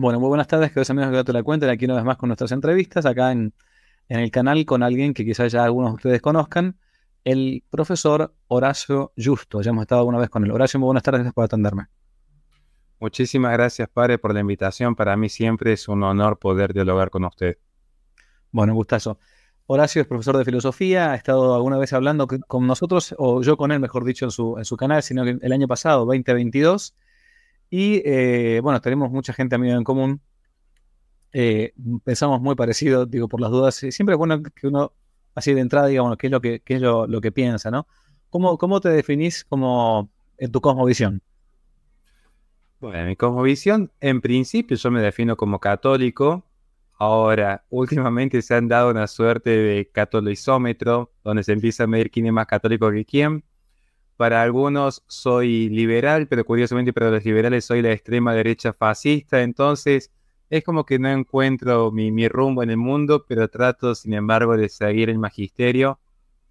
Bueno, muy buenas tardes, queridos amigos de te la Cuenta, aquí una vez más con nuestras entrevistas, acá en, el canal con alguien que quizás ya algunos de ustedes conozcan, el profesor Horacio Justo. Ya hemos estado alguna vez con él. Horacio, muy buenas tardes, gracias por atenderme. Muchísimas gracias, padre, por la invitación. Para mí siempre es un honor poder dialogar con usted. Bueno, gustazo. Horacio es profesor de filosofía, ha estado alguna vez hablando con nosotros, o yo con él, mejor dicho, en su, en su canal, sino que el año pasado, 2022. Y eh, bueno, tenemos mucha gente amiga en común. Eh, pensamos muy parecido, digo, por las dudas. Siempre es bueno que uno, así de entrada, diga, bueno, qué es lo que, qué es lo, lo que piensa, ¿no? ¿Cómo, ¿Cómo te definís como en tu cosmovisión? Bueno, mi cosmovisión, en principio yo me defino como católico. Ahora, últimamente se han dado una suerte de catolicisómetro, donde se empieza a medir quién es más católico que quién. Para algunos soy liberal, pero curiosamente para los liberales soy la extrema derecha fascista. Entonces, es como que no encuentro mi, rumbo en el mundo, pero trato, sin embargo, de seguir el magisterio.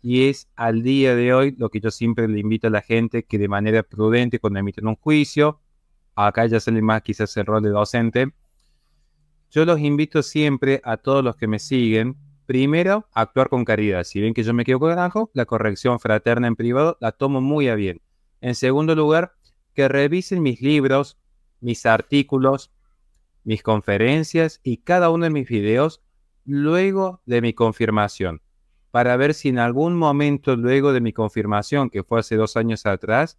Y es al día de hoy lo que yo siempre le invito a la gente que de manera prudente, cuando emiten un juicio, acá ya sale más quizás el rol de docente, yo los invito siempre a todos los que me siguen, primero, actuar con caridad. Si ven que yo me quedo con carajo, la corrección fraterna en privado la tomo muy a bien. En segundo lugar, que revisen mis libros, mis artículos, mis conferencias y cada uno de mis videos luego de mi confirmación, para ver si en algún momento luego de mi confirmación, que fue hace dos años atrás,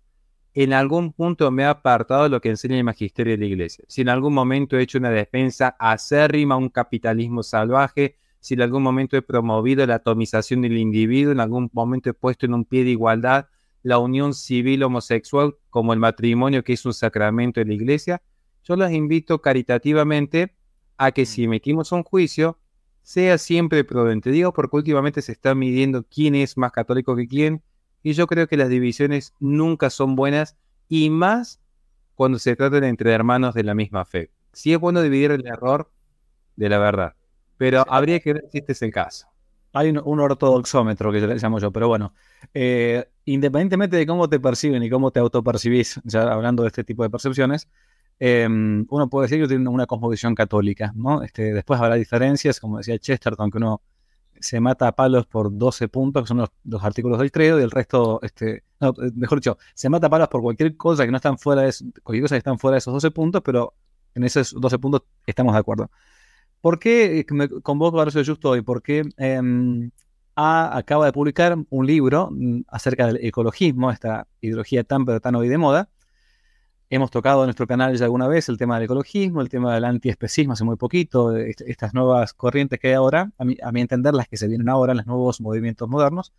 en algún punto me ha apartado de lo que enseña el magisterio de la iglesia. Si en algún momento he hecho una defensa acérrima a un capitalismo salvaje, si en algún momento he promovido la atomización del individuo, en algún momento he puesto en un pie de igualdad la unión civil homosexual como el matrimonio que es un sacramento de la iglesia, yo los invito caritativamente a que si emitimos un juicio, sea siempre prudente. Digo porque últimamente se está midiendo quién es más católico que quién, y yo creo que las divisiones nunca son buenas y más cuando se trata entre hermanos de la misma fe. Sí es bueno dividir el error de la verdad, pero habría que ver si este es el caso. Hay un, ortodoxómetro que le llamo yo, pero bueno, eh, independientemente de cómo te perciben y cómo te autopercibís, ya hablando de este tipo de percepciones, em, uno puede decir que tiene una cosmovisión católica, ¿no? Este, después habrá diferencias, como decía Chesterton, que uno se mata a palos por 12 puntos, que son los, artículos del credo, y el resto, este, mejor dicho, se mata a palos por cualquier cosa que no están fuera de, cualquier cosa que están fuera de esos 12 puntos, pero en esos 12 puntos estamos de acuerdo. ¿Por qué me convoco a Horacio Justo hoy? Porque em, acaba de publicar un libro mm, acerca del ecologismo, esta ideología tan pero tan hoy de moda, Hemos tocado en nuestro canal ya alguna vez el tema del ecologismo, el tema del antiespecismo hace muy poquito, estas nuevas corrientes que hay ahora, a mi, entender las que se vienen ahora, los nuevos movimientos modernos.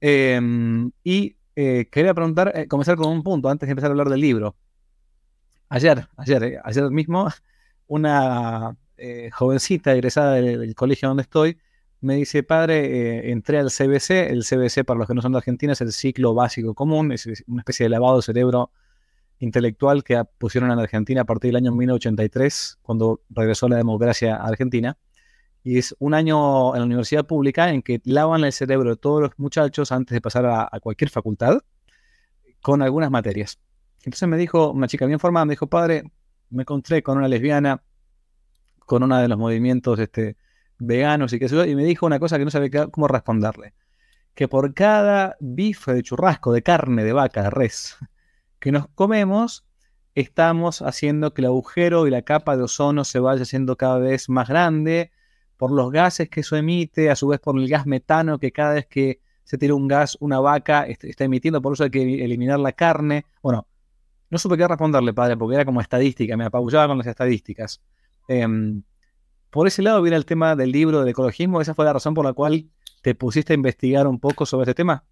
Em, y eh, quería preguntar, eh, comenzar con un punto antes de empezar a hablar del libro. Ayer, ayer, eh, ayer mismo, una jovencita egresada del, colegio donde estoy me dice, padre, entré al CBC, el CBC para los que no son de Argentina es el ciclo básico común, es una especie de lavado de cerebro intelectual que pusieron en Argentina a partir del año 1983, cuando regresó la democracia a Argentina. Y es un año en la universidad pública en que lavan el cerebro de todos los muchachos antes de pasar a, cualquier facultad con algunas materias. Entonces me dijo, una chica bien formada, me dijo, padre, me encontré con una lesbiana, con uno de los movimientos este, veganos y qué sé yo, y me dijo una cosa que no sabía cómo responderle. Que por cada bife de churrasco, de carne, de vaca, de res, que nos comemos, estamos haciendo que el agujero y la capa de ozono se vaya haciendo cada vez más grande por los gases que eso emite, a su vez por el gas metano que cada vez que se tira un gas, una vaca está emitiendo, por eso hay que eliminar la carne. Bueno, no supe qué responderle, padre, porque era como estadística, me apabullaba con las estadísticas. Em, por ese lado viene el tema del libro del ecologismo, esa fue la razón por la cual te pusiste a investigar un poco sobre este tema.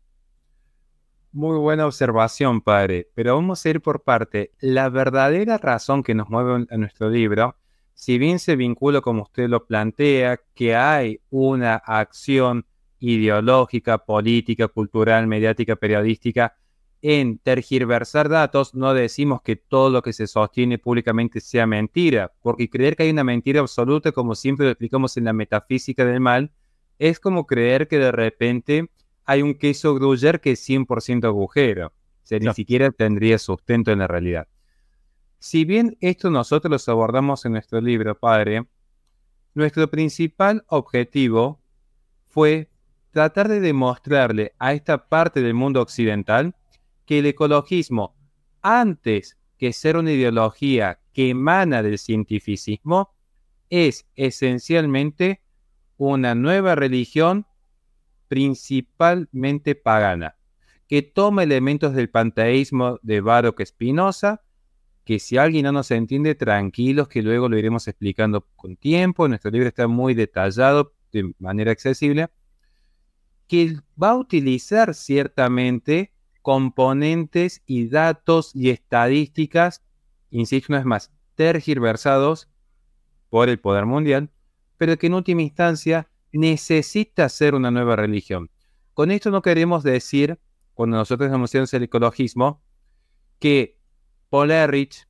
Muy buena observación, padre, pero vamos a ir por parte. La verdadera razón que nos mueve a nuestro libro, si bien se vincula, como usted lo plantea, que hay una acción ideológica, política, cultural, mediática, periodística, en tergiversar datos, no decimos que todo lo que se sostiene públicamente sea mentira, porque creer que hay una mentira absoluta, como siempre lo explicamos en la metafísica del mal, es como creer que de repente hay un queso gruyere que es 100% agujero. O sea, ni siquiera tendría sustento en la realidad. Si bien esto nosotros lo abordamos en nuestro libro, padre, nuestro principal objetivo fue tratar de demostrarle a esta parte del mundo occidental que el ecologismo, antes que ser una ideología que emana del cientificismo, es esencialmente una nueva religión principalmente pagana, que toma elementos del panteísmo de Baroque Spinoza, que si alguien no nos entiende, tranquilos, que luego lo iremos explicando con tiempo, nuestro libro está muy detallado de manera accesible, que va a utilizar ciertamente componentes y datos y estadísticas, insisto una vez más, tergiversados por el poder mundial, pero que en última instancia necesita ser una nueva religión. Con esto no queremos decir, cuando nosotros denunciamos el ecologismo, que Paul Ehrlich,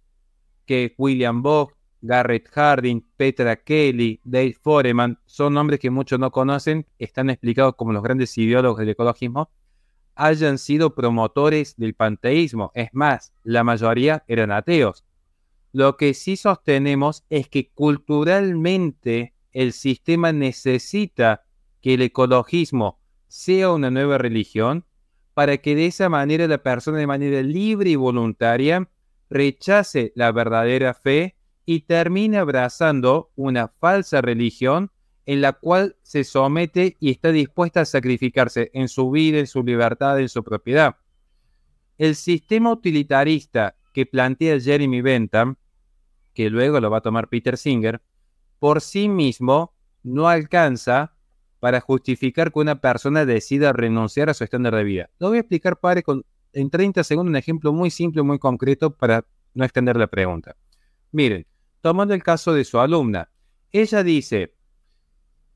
que William Bogg, Garrett Harding, Petra Kelly, Dave Foreman, son nombres que muchos no conocen, están explicados como los grandes ideólogos del ecologismo, hayan sido promotores del panteísmo. Es más, la mayoría eran ateos. Lo que sí sostenemos es que culturalmente el sistema necesita que el ecologismo sea una nueva religión para que de esa manera la persona de manera libre y voluntaria rechace la verdadera fe y termine abrazando una falsa religión en la cual se somete y está dispuesta a sacrificarse en su vida, en su libertad, en su propiedad. El sistema utilitarista que plantea Jeremy Bentham, que luego lo va a tomar Peter Singer, por sí mismo no alcanza para justificar que una persona decida renunciar a su estándar de vida. Lo voy a explicar, padre, con, en 30 segundos un ejemplo muy simple, muy concreto para no extender la pregunta. Miren, tomando el caso de su alumna, ella dice,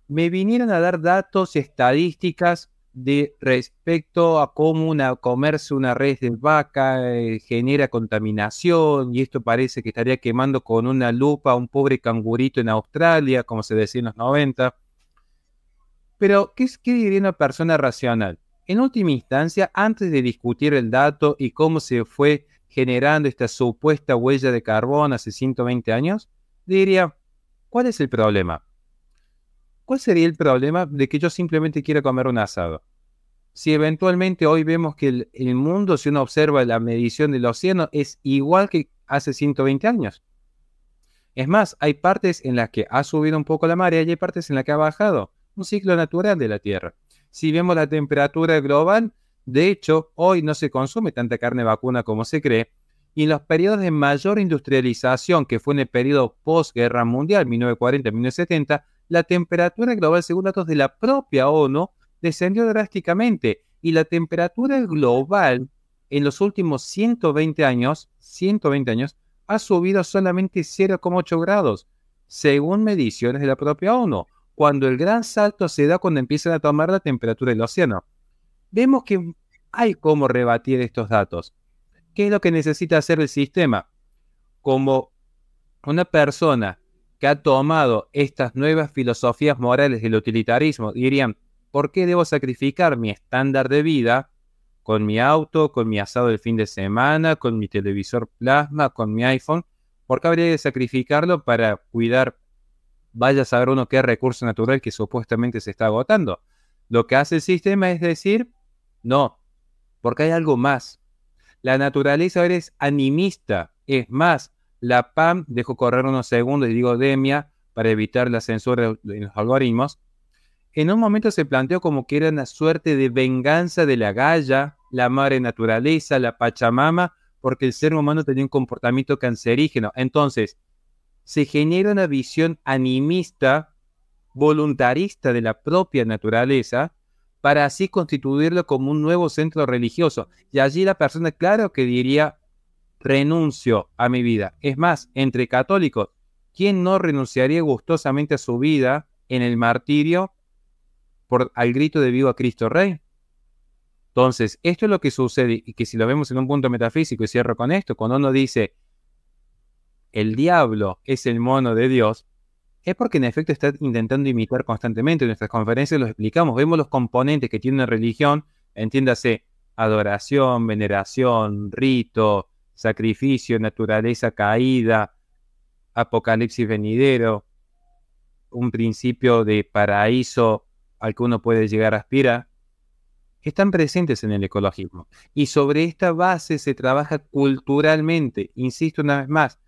me vinieron a dar datos estadísticas de respecto a cómo una, comerse una red de vaca eh, genera contaminación y esto parece que estaría quemando con una lupa a un pobre cangurito en Australia, como se decía en los 90. Pero, ¿qué, ¿qué diría una persona racional? En última instancia, antes de discutir el dato y cómo se fue generando esta supuesta huella de carbón hace 120 años, diría, ¿cuál es el problema? ¿Cuál sería el problema de que yo simplemente quiera comer un asado? Si eventualmente hoy vemos que el, mundo, si uno observa la medición del océano, es igual que hace 120 años. Es más, hay partes en las que ha subido un poco la marea y hay partes en las que ha bajado. Un ciclo natural de la Tierra. Si vemos la temperatura global, de hecho, hoy no se consume tanta carne vacuna como se cree, y en los periodos de mayor industrialización, que fue en el periodo postguerra mundial, 1940-1970, la temperatura global, según datos de la propia ONU, descendió drásticamente y la temperatura global en los últimos 120 años, 120 años, ha subido solamente 0,8 grados, según mediciones de la propia ONU, cuando el gran salto se da cuando empiezan a tomar la temperatura del océano. Vemos que hay cómo rebatir estos datos. ¿Qué es lo que necesita hacer el sistema? Como una persona que ha tomado estas nuevas filosofías morales del utilitarismo, dirían, ¿por qué debo sacrificar mi estándar de vida con mi auto, con mi asado del fin de semana, con mi televisor plasma, con mi iPhone? ¿Por qué habría de sacrificarlo para cuidar, vaya a saber uno qué recurso natural que supuestamente se está agotando? Lo que hace el sistema es decir, no, porque hay algo más. La naturaleza es animista, es más, la PAM, dejo correr unos segundos y digo demia para evitar la censura de los algoritmos, en un momento se planteó como que era una suerte de venganza de la Gaia, la madre naturaleza, la Pachamama, porque el ser humano tenía un comportamiento cancerígeno. Entonces, se genera una visión animista, voluntarista de la propia naturaleza, para así constituirlo como un nuevo centro religioso. Y allí la persona, claro que diría, renuncio a mi vida. Es más, entre católicos, ¿quién no renunciaría gustosamente a su vida en el martirio por al grito de vivo a Cristo Rey? Entonces, esto es lo que sucede y que si lo vemos en un punto metafísico y cierro con esto, cuando uno dice el diablo es el mono de Dios, es porque en efecto está intentando imitar constantemente. En nuestras conferencias lo explicamos, vemos los componentes que tiene una religión, entiéndase adoración, veneración, rito, sacrificio, naturaleza caída, apocalipsis venidero, un principio de paraíso al que uno puede llegar a aspirar, están presentes en el ecologismo. Y sobre esta base se trabaja culturalmente. Insisto una vez más,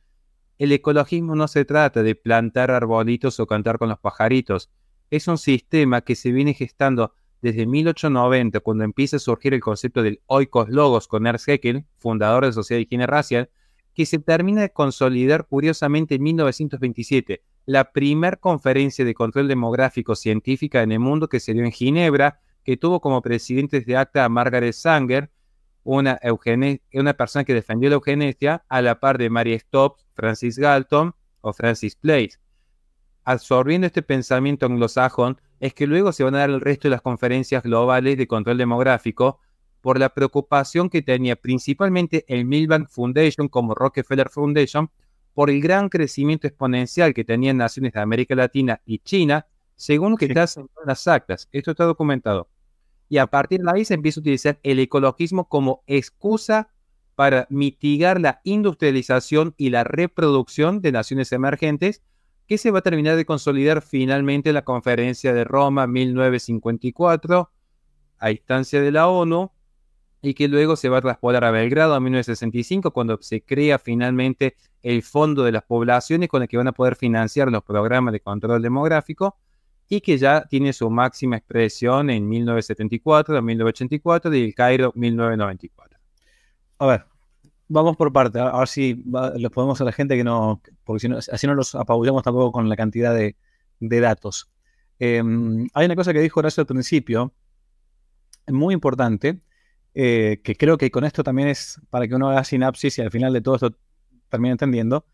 el ecologismo no se trata de plantar arbolitos o cantar con los pajaritos. Es un sistema que se viene gestando desde 1890, cuando empieza a surgir el concepto del oikos logos con Ernst Haeckel, fundador de Sociedad de Higiene Racial, que se termina de consolidar curiosamente en 1927, la primera conferencia de control demográfico científica en el mundo que se dio en Ginebra, que tuvo como presidentes de acta a Margaret Sanger, una, una persona que defendió la eugenesia, a la par de Mary Stopes, Francis Galton o Francis Place. Absorbiendo este pensamiento anglosajón, es que luego se van a dar el resto de las conferencias globales de control demográfico por la preocupación que tenía principalmente el Milbank Foundation como Rockefeller Foundation por el gran crecimiento exponencial que tenían naciones de América Latina y China, según lo que está en las actas. Esto está documentado y a partir de ahí se empieza a utilizar el ecologismo como excusa para mitigar la industrialización y la reproducción de naciones emergentes, que se va a terminar de consolidar finalmente en la Conferencia de Roma 1954, a instancia de la ONU, y que luego se va a traspolar a Belgrado en 1965, cuando se crea finalmente el Fondo de las Poblaciones con el que van a poder financiar los programas de control demográfico, y que ya tiene su máxima expresión en 1974, 1984 y el Cairo 1994. A ver, vamos por parte, a ver si les podemos a la gente que no, porque si no, así no los apabullamos tampoco con la cantidad de, datos. Em, hay una cosa que dijo Horacio al principio, muy importante, eh, que creo que con esto también es para que uno haga sinapsis y al final de todo esto termine entendiendo,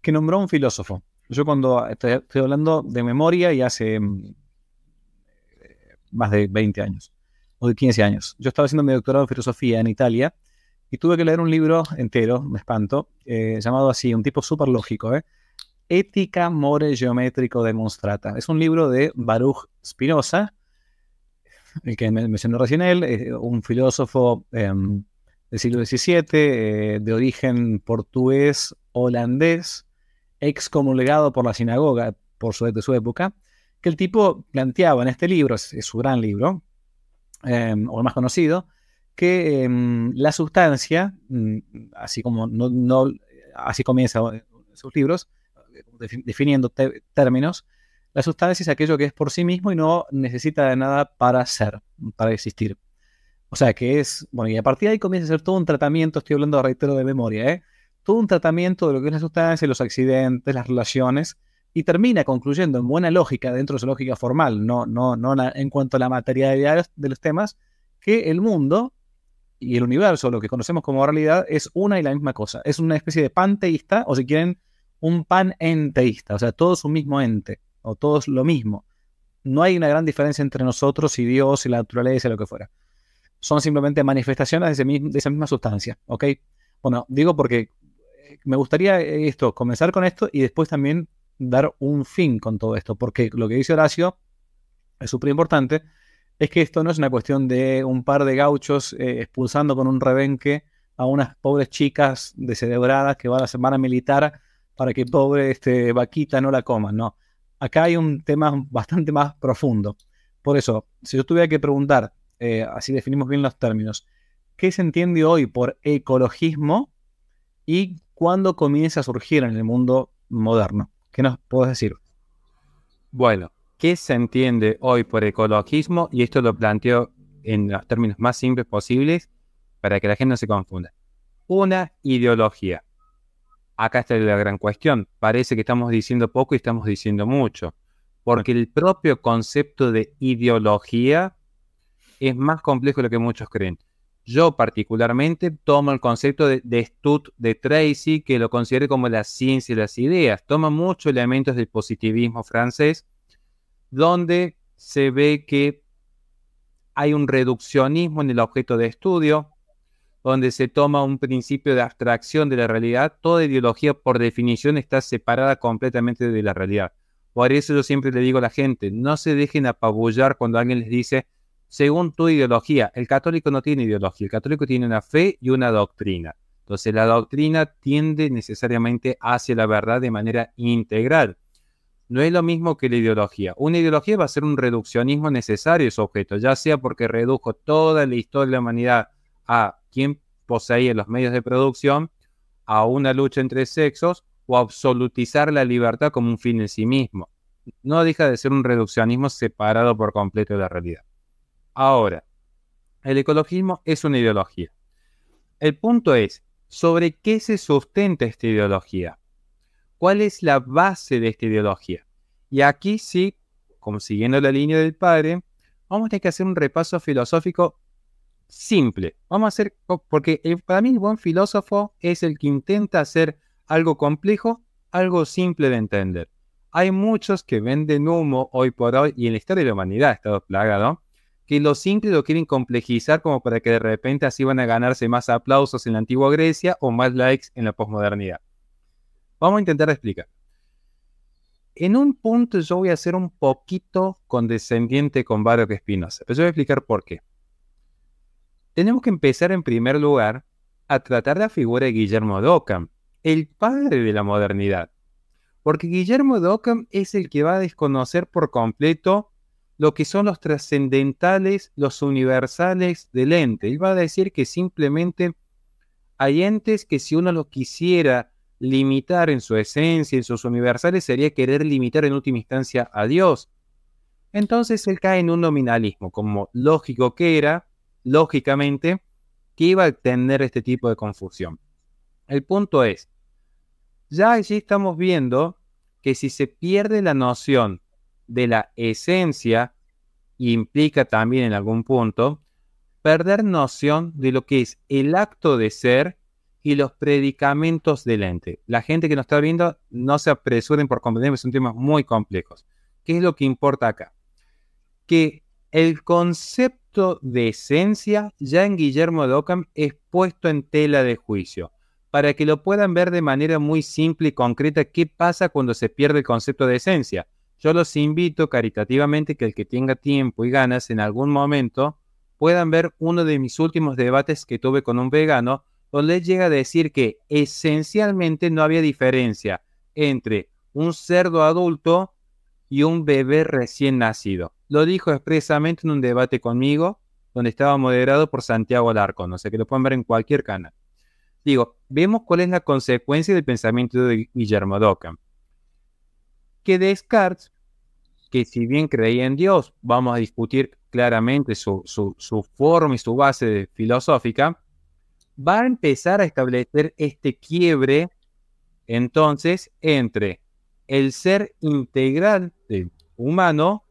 que nombró un filósofo. Yo cuando estoy, hablando de memoria y hace mm, más de 20 años, o de 15 años. Yo estaba haciendo mi doctorado en filosofía en Italia y tuve que leer un libro entero, me espanto, eh, llamado así, un tipo súper lógico, ¿eh? Ética More Geométrico Demonstrata. Es un libro de Baruch Spinoza, el que me mencionó recién él, eh, un filósofo em, del siglo XVII, eh, de origen portugués, holandés, excomulgado por la sinagoga por su, de su época, que el tipo planteaba en este libro, es, su gran libro, em, o el más conocido, que em, la sustancia, mm, así como no, así comienza sus libros, definiendo términos, la sustancia es aquello que es por sí mismo y no necesita de nada para ser, para existir. O sea que es, bueno, y a partir de ahí comienza a ser todo un tratamiento, estoy hablando, reitero, de memoria, ¿eh? todo un tratamiento de lo que es la sustancia, los accidentes, las relaciones, y termina concluyendo en buena lógica, dentro de su lógica formal, no, no, no en cuanto a la materialidad de los temas, que el mundo y el universo, lo que conocemos como realidad, es una y la misma cosa. Es una especie de panteísta, o si quieren, un panenteísta, o sea, todo es un mismo ente, o todo es lo mismo. No hay una gran diferencia entre nosotros y Dios y la naturaleza lo que fuera. Son simplemente manifestaciones de, esa misma sustancia, ¿ok? Bueno, digo porque me gustaría esto, comenzar con esto y después también dar un fin con todo esto, porque lo que dice Horacio es súper importante, es que esto no es una cuestión de un par de gauchos eh, expulsando con un rebenque a unas pobres chicas descerebradas que van a, van a militar para que pobre este, vaquita no la coman, no. Acá hay un tema bastante más profundo. Por eso, si yo tuviera que preguntar, eh, así definimos bien los términos, ¿qué se entiende hoy por ecologismo y cuándo comienza a surgir en el mundo moderno. ¿Qué nos puedes decir? Bueno, ¿qué se entiende hoy por ecologismo? Y esto lo planteo en los términos más simples posibles para que la gente no se confunda. Una ideología. Acá está la gran cuestión. Parece que estamos diciendo poco y estamos diciendo mucho. Porque el propio concepto de ideología es más complejo de lo que muchos creen. Yo particularmente tomo el concepto de, de Stud de Tracy, que lo considero como la ciencia de las ideas. Toma muchos elementos del positivismo francés, donde se ve que hay un reduccionismo en el objeto de estudio, donde se toma un principio de abstracción de la realidad. Toda ideología, por definición, está separada completamente de la realidad. Por eso yo siempre le digo a la gente, no se dejen apabullar cuando alguien les dice, según tu ideología. El católico no tiene ideología, el católico tiene una fe y una doctrina. Entonces la doctrina tiende necesariamente hacia la verdad de manera integral. No es lo mismo que la ideología. Una ideología va a ser un reduccionismo necesario de su objeto, ya sea porque redujo toda la historia de la humanidad a quien poseía los medios de producción, a una lucha entre sexos o absolutizar la libertad como un fin en sí mismo. No deja de ser un reduccionismo separado por completo de la realidad. Ahora, el ecologismo es una ideología. El punto es, ¿sobre qué se sustenta esta ideología? ¿Cuál es la base de esta ideología? Y aquí sí, como siguiendo la línea del padre, vamos a tener que hacer un repaso filosófico simple. Vamos a hacer, porque para mí el buen filósofo es el que intenta hacer algo complejo, algo simple de entender. Hay muchos que venden humo hoy por hoy, y en la historia de la humanidad ha estado que lo simple lo quieren complejizar como para que de repente así van a ganarse más aplausos en la antigua Grecia o más likes en la posmodernidad. Vamos a intentar explicar. En un punto yo voy a ser un poquito condescendiente con Baruch Spinoza, pero yo voy a explicar por qué. Tenemos que empezar en primer lugar a tratar la figura de Guillermo de Ockham, el padre de la modernidad. Porque Guillermo de Ockham es el que va a desconocer por completo lo que son los trascendentales, los universales del ente. Él va a decir que simplemente hay entes que si uno los quisiera limitar en su esencia, en sus universales, sería querer limitar en última instancia a Dios. Entonces él cae en un nominalismo, como lógico que era, lógicamente, que iba a tener este tipo de confusión. El punto es, ya allí estamos viendo que si se pierde la noción de la esencia, implica también en algún punto perder noción de lo que es el acto de ser y los predicamentos del ente. La gente que nos está viendo no se apresuren por comprender, son temas muy complejos. ¿Qué es lo que importa acá? Que el concepto de esencia ya en Guillermo de Ockham es puesto en tela de juicio para que lo puedan ver de manera muy simple y concreta qué pasa cuando se pierde el concepto de esencia. Yo los invito caritativamente que el que tenga tiempo y ganas en algún momento puedan ver uno de mis últimos debates que tuve con un vegano, donde llega a decir que esencialmente no había diferencia entre un cerdo adulto y un bebé recién nacido. Lo dijo expresamente en un debate conmigo, donde estaba moderado por Santiago Alarcón, o sea que lo pueden ver en cualquier canal. Digo, vemos cuál es la consecuencia del pensamiento de Guillermo Dockham. Que Descartes, que si bien creía en Dios, vamos a discutir claramente su, su forma y su base filosófica, va a empezar a establecer este quiebre entonces entre el ser integral del humano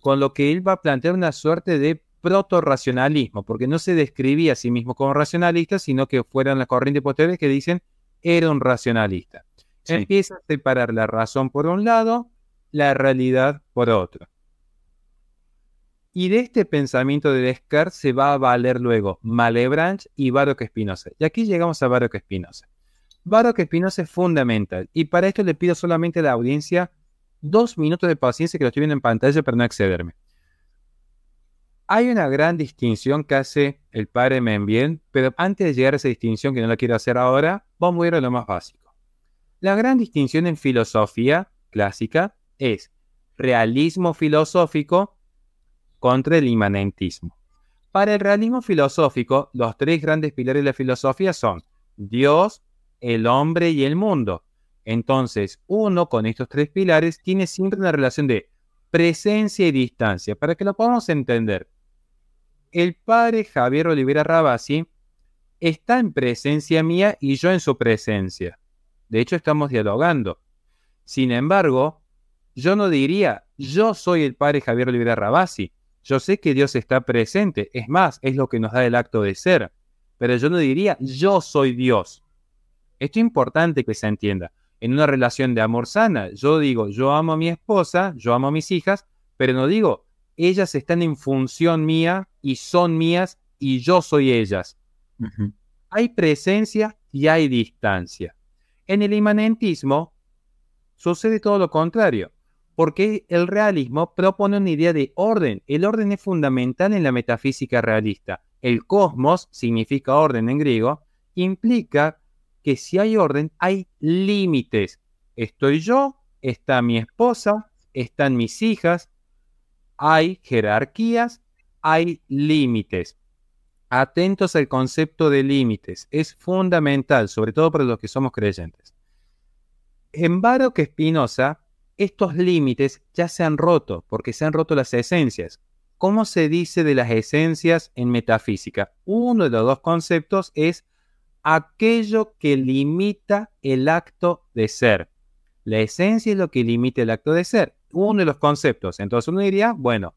con lo que él va a plantear una suerte de proto-racionalismo, porque no se describía a sí mismo como racionalista, sino que fueron las corrientes posteriores que dicen era un racionalista. Empieza a separar la razón por un lado, la realidad por otro. Y de este pensamiento de Descartes se va a valer luego Malebranche y Baruch Spinoza. Y aquí llegamos a Baruch Spinoza. Baruch Spinoza es fundamental. Y para esto le pido solamente a la audiencia dos minutos de paciencia que lo estoy viendo en pantalla para no excederme. Hay una gran distinción que hace el padre Membien, pero antes de llegar a esa distinción, que no la quiero hacer ahora, vamos a ir a lo más básico. La gran distinción en filosofía clásica es realismo filosófico contra el inmanentismo. Para el realismo filosófico, los tres grandes pilares de la filosofía son Dios, el hombre y el mundo. Entonces, uno con estos tres pilares tiene siempre una relación de presencia y distancia. Para que lo podamos entender, el padre Javier Olivera Rabasi está en presencia mía y yo en su presencia. De hecho, estamos dialogando. Sin embargo, yo no diría, yo soy el padre Javier Olivera Rabasi. Yo sé que Dios está presente. Es más, es lo que nos da el acto de ser. Pero yo no diría, yo soy Dios. Esto es importante que se entienda. En una relación de amor sana, yo digo, yo amo a mi esposa, yo amo a mis hijas, pero no digo, ellas están en función mía y son mías y yo soy ellas. Hay presencia y hay distancia. En el inmanentismo sucede todo lo contrario, porque el realismo propone una idea de orden. El orden es fundamental en la metafísica realista. El cosmos significa orden en griego implica que si hay orden, hay límites. Estoy yo, está mi esposa, están mis hijas, hay jerarquías, hay límites. Atentos al concepto de límites, es fundamental, sobre todo para los que somos creyentes. En Baruch Espinosa, estos límites ya se han roto, porque se han roto las esencias. ¿Cómo se dice de las esencias en metafísica? Uno de los dos conceptos es aquello que limita el acto de ser. La esencia es lo que limita el acto de ser. Uno de los conceptos. Entonces uno diría, bueno,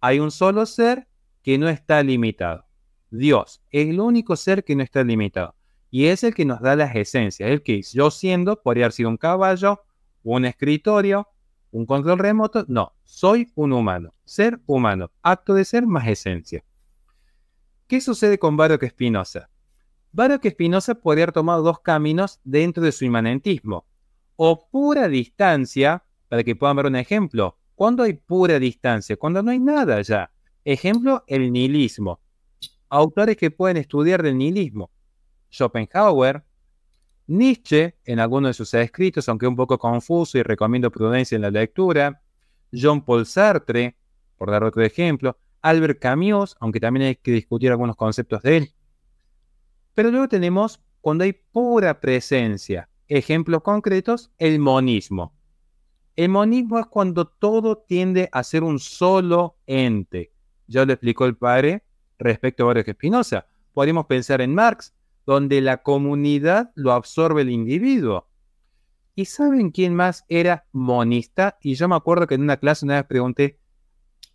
hay un solo ser que no está limitado. Dios es el único ser que no está limitado. Y es el que nos da las esencias. El que yo siendo podría haber sido un caballo, un escritorio, un control remoto. No, soy un humano, ser humano, acto de ser más esencia. ¿Qué sucede con Baruch Spinoza? Baruch Spinoza podría haber tomado dos caminos dentro de su inmanentismo. O pura distancia, para que puedan ver un ejemplo. ¿Cuándo hay pura distancia? Cuando no hay nada ya. Ejemplo, el nihilismo. Autores que pueden estudiar del nihilismo. Schopenhauer, Nietzsche en algunos de sus escritos, aunque un poco confuso y recomiendo prudencia en la lectura, John Paul Sartre, por dar otro ejemplo, Albert Camus, aunque también hay que discutir algunos conceptos de él. Pero luego tenemos cuando hay pura presencia, ejemplos concretos, el monismo. El monismo es cuando todo tiende a ser un solo ente. Ya lo explicó el padre respecto a Baruch Spinoza. Podríamos pensar en Marx, donde la comunidad lo absorbe el individuo. ¿Y saben quién más era monista? Y yo me acuerdo que en una clase una vez pregunté,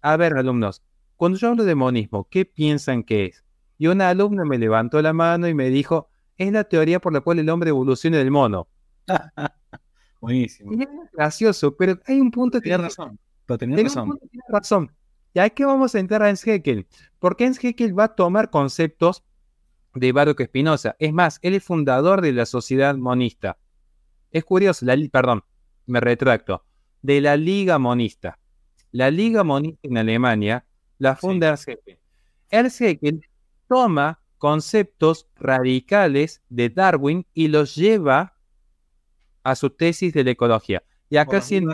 a ver, alumnos, cuando yo hablo de monismo, ¿qué piensan que es? Y una alumna me levantó la mano y me dijo, es la teoría por la cual el hombre evoluciona del mono. Buenísimo. Y es gracioso, pero hay un punto que... Tiene razón. Pero tenía razón. punto tiene razón. Y aquí vamos a entrar a Haeckel. Porque Haeckel va a tomar conceptos de Baruch Spinoza. Es más, él es fundador de la sociedad monista. Es curioso, la, perdón, me retracto, de la Liga Monista. La Liga Monista en Alemania la funda. Ernst Haeckel toma conceptos radicales de Darwin y los lleva a su tesis de la ecología. Y acá siendo...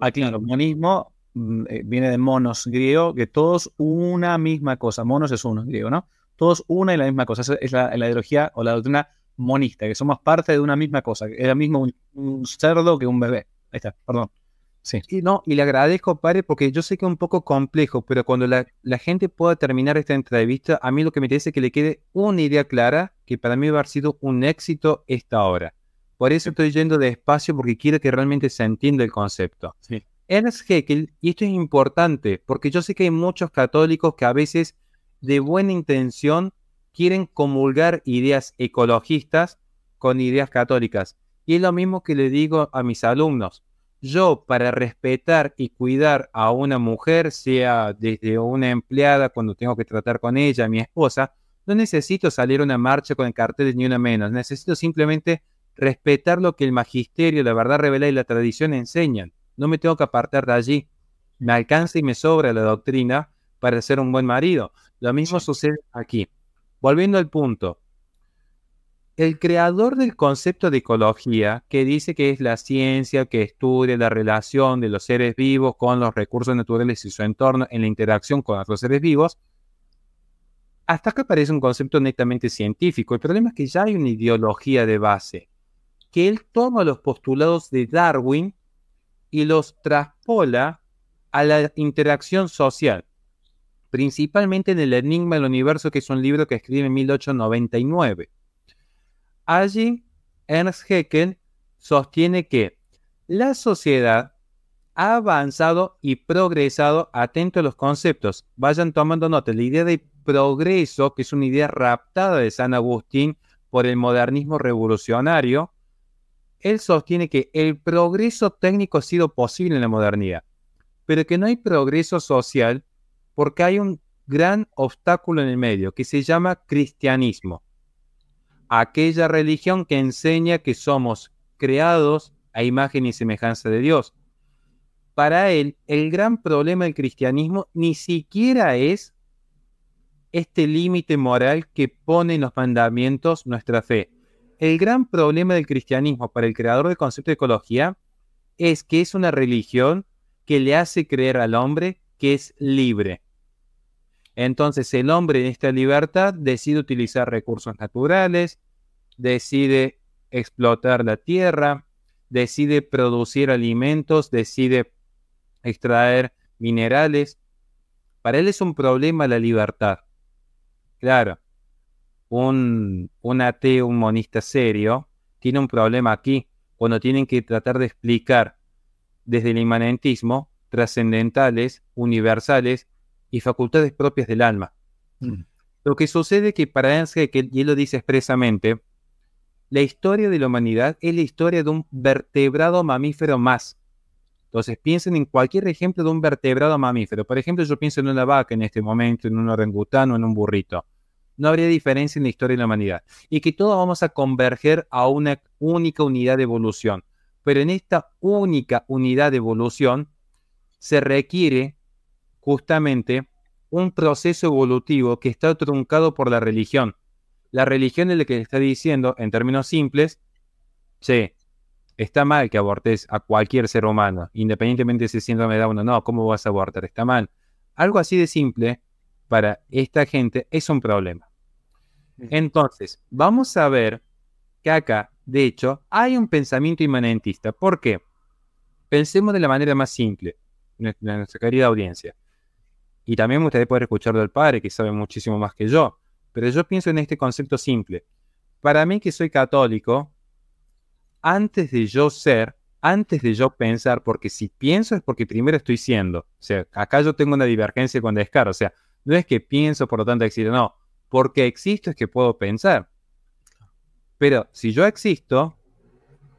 Ah, claro, monismo mm, eh, viene de monos griego, que todos una misma cosa. Monos es uno, griego, ¿no? Todos una y la misma cosa. Esa es la, la ideología o la doctrina monista, que somos parte de una misma cosa. que Es lo mismo un, un cerdo que un bebé. Ahí está, perdón. Sí. Y no, y le agradezco, padre, porque yo sé que es un poco complejo, pero cuando la, la gente pueda terminar esta entrevista, a mí lo que me interesa es que le quede una idea clara, que para mí va a haber sido un éxito esta hora. Por eso estoy yendo despacio, porque quiero que realmente se entienda el concepto. Sí. Ernst Haeckel, y esto es importante, porque yo sé que hay muchos católicos que a veces de buena intención quieren comulgar ideas ecologistas con ideas católicas. Y es lo mismo que le digo a mis alumnos. Yo, para respetar y cuidar a una mujer, sea desde una empleada cuando tengo que tratar con ella, mi esposa, no necesito salir a una marcha con el cartel ni una menos. Necesito simplemente respetar lo que el magisterio, la verdad revelada y la tradición enseñan. No me tengo que apartar de allí. Me alcanza y me sobra la doctrina para ser un buen marido. Lo mismo sucede aquí. Volviendo al punto, el creador del concepto de ecología, que dice que es la ciencia que estudia la relación de los seres vivos con los recursos naturales y su entorno en la interacción con otros seres vivos, hasta acá parece un concepto netamente científico. El problema es que ya hay una ideología de base, que él toma los postulados de Darwin y los traspola a la interacción social, principalmente en El Enigma del Universo, que es un libro que escribe en 1899. Allí, Ernst Haeckel sostiene que la sociedad ha avanzado y progresado atento a los conceptos. Vayan tomando nota. La idea de progreso, que es una idea raptada de San Agustín por el modernismo revolucionario, él sostiene que el progreso técnico ha sido posible en la modernidad, pero que no hay progreso social porque hay un gran obstáculo en el medio que se llama cristianismo aquella religión que enseña que somos creados a imagen y semejanza de Dios. Para él, el gran problema del cristianismo ni siquiera es este límite moral que pone en los mandamientos nuestra fe. El gran problema del cristianismo para el creador del concepto de ecología es que es una religión que le hace creer al hombre que es libre. Entonces el hombre en esta libertad decide utilizar recursos naturales, decide explotar la tierra, decide producir alimentos, decide extraer minerales. Para él es un problema la libertad. Claro, un, ateo, un monista serio, tiene un problema aquí, cuando tienen que tratar de explicar desde el inmanentismo trascendentales, universales y facultades propias del alma. Mm. Lo que sucede es que para Ernst que y él lo dice expresamente, la historia de la humanidad es la historia de un vertebrado mamífero más. Entonces piensen en cualquier ejemplo de un vertebrado mamífero. Por ejemplo, yo pienso en una vaca en este momento, en un orangutano, en un burrito no habría diferencia en la historia de la humanidad. Y que todos vamos a converger a una única unidad de evolución. Pero en esta única unidad de evolución se requiere justamente un proceso evolutivo que está truncado por la religión. La religión es la que está diciendo, en términos simples, che, está mal que abortes a cualquier ser humano, independientemente de si síndrome da uno no, ¿cómo vas a abortar? Está mal. Algo así de simple para esta gente es un problema. Entonces, vamos a ver que acá, de hecho, hay un pensamiento inmanentista. ¿Por qué? Pensemos de la manera más simple, nuestra querida audiencia. Y también me gustaría poder escucharlo del padre, que sabe muchísimo más que yo. Pero yo pienso en este concepto simple. Para mí que soy católico, antes de yo ser, antes de yo pensar, porque si pienso es porque primero estoy siendo. O sea, acá yo tengo una divergencia con Descartes. O sea, no es que pienso, por lo tanto existo, no. Porque existo es que puedo pensar. Pero si yo existo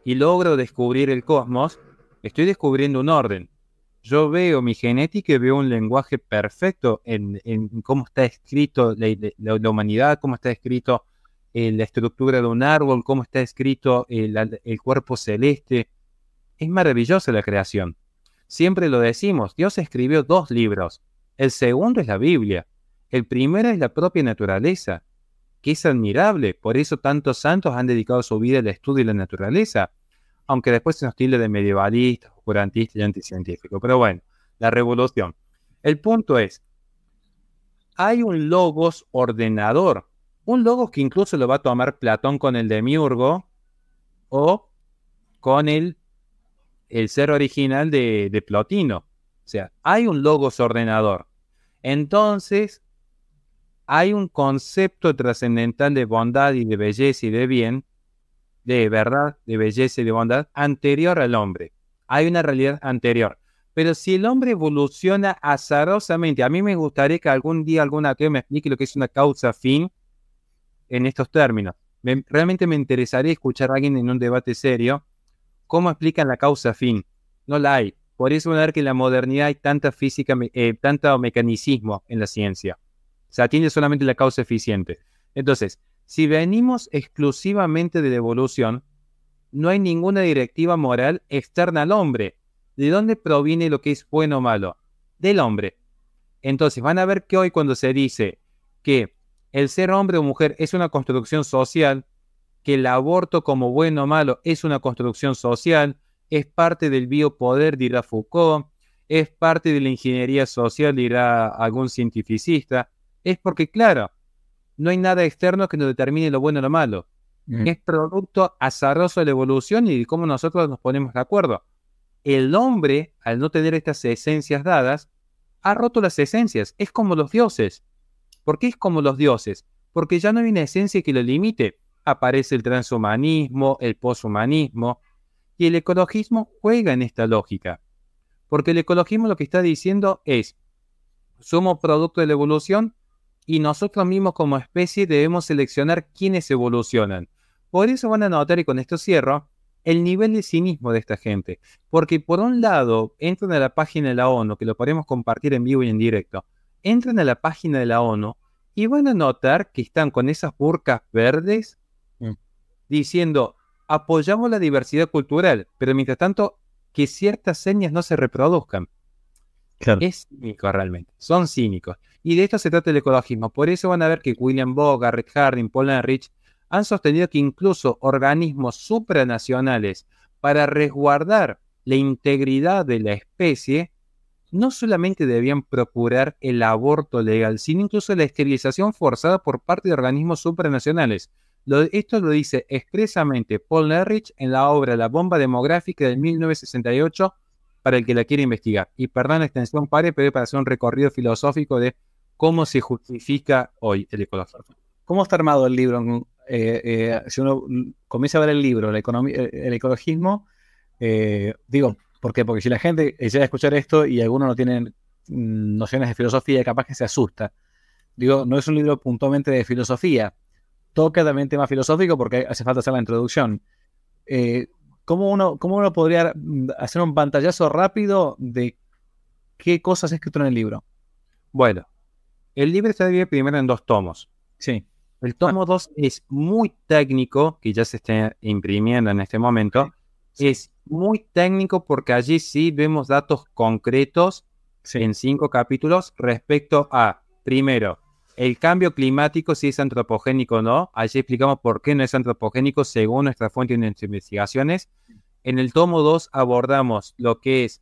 y logro descubrir el cosmos, estoy descubriendo un orden. Yo veo mi genética y veo un lenguaje perfecto en, cómo está escrito la, humanidad, cómo está escrito eh, la estructura de un árbol, cómo está escrito el, el cuerpo celeste. Es maravillosa la creación. Siempre lo decimos, Dios escribió dos libros, el segundo es la Biblia. El primero es la propia naturaleza, que es admirable. Por eso tantos santos han dedicado su vida al estudio de la naturaleza. Aunque después se nos tilde de medievalista, oscurantista y anticientífico. Pero bueno, la revolución. El punto es, hay un logos ordenador. Un logos que incluso lo va a tomar Platón con el demiurgo o con el, el ser original de, de Plotino. O sea, hay un logos ordenador. Entonces, hay un concepto trascendental de bondad y de belleza y de bien, de verdad, de belleza y de bondad, anterior al hombre. Hay una realidad anterior. Pero si el hombre evoluciona azarosamente, a mí me gustaría que algún día algún ateo me explique lo que es una causa fin en estos términos. realmente me interesaría escuchar a alguien en un debate serio cómo explican la causa fin. No la hay. Por eso ver que en la modernidad hay tanta física, eh, tanto mecanicismo en la ciencia. Se atiende solamente la causa eficiente. Entonces, si venimos exclusivamente de la evolución, no hay ninguna directiva moral externa al hombre. ¿De dónde proviene lo que es bueno o malo? Del hombre. Entonces, van a ver que hoy cuando se dice que el ser hombre o mujer es una construcción social, que el aborto como bueno o malo es una construcción social, es parte del biopoder, dirá Foucault, es parte de la ingeniería social, dirá algún cientificista, es porque, claro, no hay nada externo que nos determine lo bueno o lo malo. Mm. Es producto azaroso de la evolución y de cómo nosotros nos ponemos de acuerdo. El hombre, al no tener estas esencias dadas, ha roto las esencias. Es como los dioses. ¿Por qué es como los dioses? Porque ya no hay una esencia que lo limite. Aparece el transhumanismo, el poshumanismo, y el ecologismo juega en esta lógica. Porque el ecologismo lo que está diciendo es, somos producto de la evolución y nosotros mismos como especie debemos seleccionar quiénes evolucionan. Por eso van a notar, y con esto cierro, el nivel de cinismo de esta gente. Porque por un lado, entran a la página de la ONU, que lo podemos compartir en vivo y en directo, entran a la página de la ONU y van a notar que están con esas burcas verdes mm. diciendo, apoyamos la diversidad cultural, pero mientras tanto, que ciertas señas no se reproduzcan. Es cínico realmente, son cínicos. Y de esto se trata el ecologismo. Por eso van a ver que William Bogg, Garrett Harding, Paul Enrich han sostenido que incluso organismos supranacionales para resguardar la integridad de la especie no solamente debían procurar el aborto legal, sino incluso la esterilización forzada por parte de organismos supranacionales. esto lo dice expresamente Paul Nerrich en la obra La bomba demográfica de 1968 para el que la quiere investigar. Y perdón la extensión, pare, pero para hacer un recorrido filosófico de cómo se justifica hoy el ecologismo. ¿Cómo está armado el libro? Eh, eh, si uno comienza a ver el libro, el, el ecologismo, eh, digo, ¿Por qué? Porque si la gente llega a escuchar esto y algunos no tienen mm, nociones de filosofía, capaz que se asusta. Digo, no es un libro puntualmente de filosofía. Toca también tema filosófico porque hace falta hacer la introducción. Eh, ¿cómo, uno, ¿Cómo uno podría mm, hacer un pantallazo rápido de qué cosas ha escrito en el libro? Bueno, el libro está dividido primero en dos tomos. Sí. El tomo 2 es muy técnico, que ya se está imprimiendo en este momento. Es muy técnico porque allí sí vemos datos concretos en cinco capítulos respecto a, primero, el cambio climático, si es antropogénico o no. Allí explicamos por qué no es antropogénico según nuestra fuente de investigaciones. En el tomo 2 abordamos lo que es